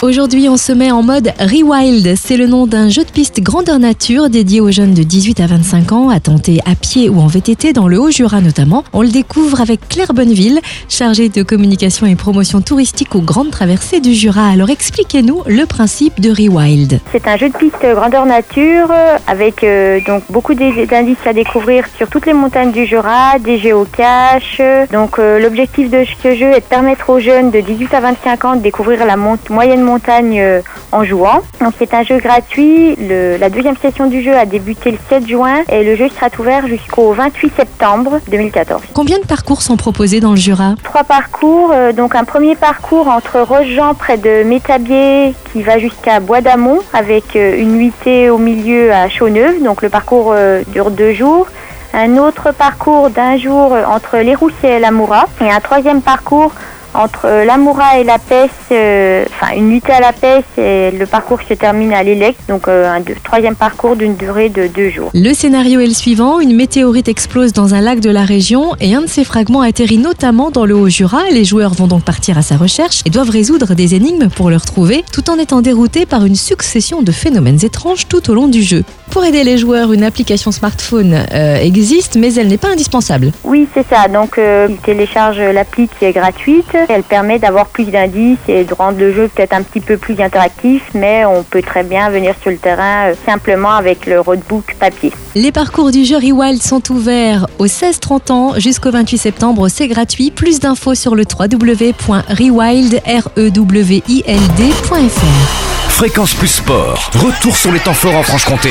Aujourd'hui, on se met en mode Rewild. C'est le nom d'un jeu de piste grandeur nature dédié aux jeunes de 18 à 25 ans à tenter à pied ou en VTT dans le Haut-Jura notamment. On le découvre avec Claire Bonneville, chargée de communication et promotion touristique aux grandes traversées du Jura. Alors expliquez-nous le principe de Rewild. C'est un jeu de piste grandeur nature avec euh, donc beaucoup d'indices à découvrir sur toutes les montagnes du Jura, des géocaches. Donc euh, l'objectif de ce jeu est de permettre aux jeunes de 18 à 25 ans de découvrir la moyenne montagne euh, en jouant. Donc c'est un jeu gratuit. la deuxième session du jeu a débuté le 7 juin et le jeu sera ouvert jusqu'au 28 septembre 2014. Combien de parcours sont proposés dans le Jura? Trois parcours. Euh, donc un premier parcours entre Rochejean près de Métabier qui va jusqu'à Bois d'Amont avec une nuitée au milieu à Chauneuve. Donc le parcours dure deux jours un autre parcours d'un jour entre les Roussiers et l'Amoura et un troisième parcours entre l'Amoura et la Pesse, euh, enfin une nuitée à la Pesse et le parcours se termine à l'Élec, donc euh, un troisième parcours d'une durée de deux jours. Le scénario est le suivant, une météorite explose dans un lac de la région et un de ses fragments atterrit notamment dans le Haut-Jura. Les joueurs vont donc partir à sa recherche et doivent résoudre des énigmes pour le retrouver, tout en étant déroutés par une succession de phénomènes étranges tout au long du jeu. Pour aider les joueurs, une application smartphone existe, mais elle n'est pas indispensable. Oui, c'est ça. Donc, ils téléchargent l'appli qui est gratuite elle permet d'avoir plus d'indices et de rendre le jeu peut-être un petit peu plus interactif, mais on peut très bien venir sur le terrain euh, simplement avec le roadbook papier. Les parcours du jeu Rewild sont ouverts aux 16-30 ans jusqu'au 28 septembre. C'est gratuit. Plus d'infos sur le www.rewild.fr. Fréquence plus sport. Retour sur les temps forts en Franche-Comté.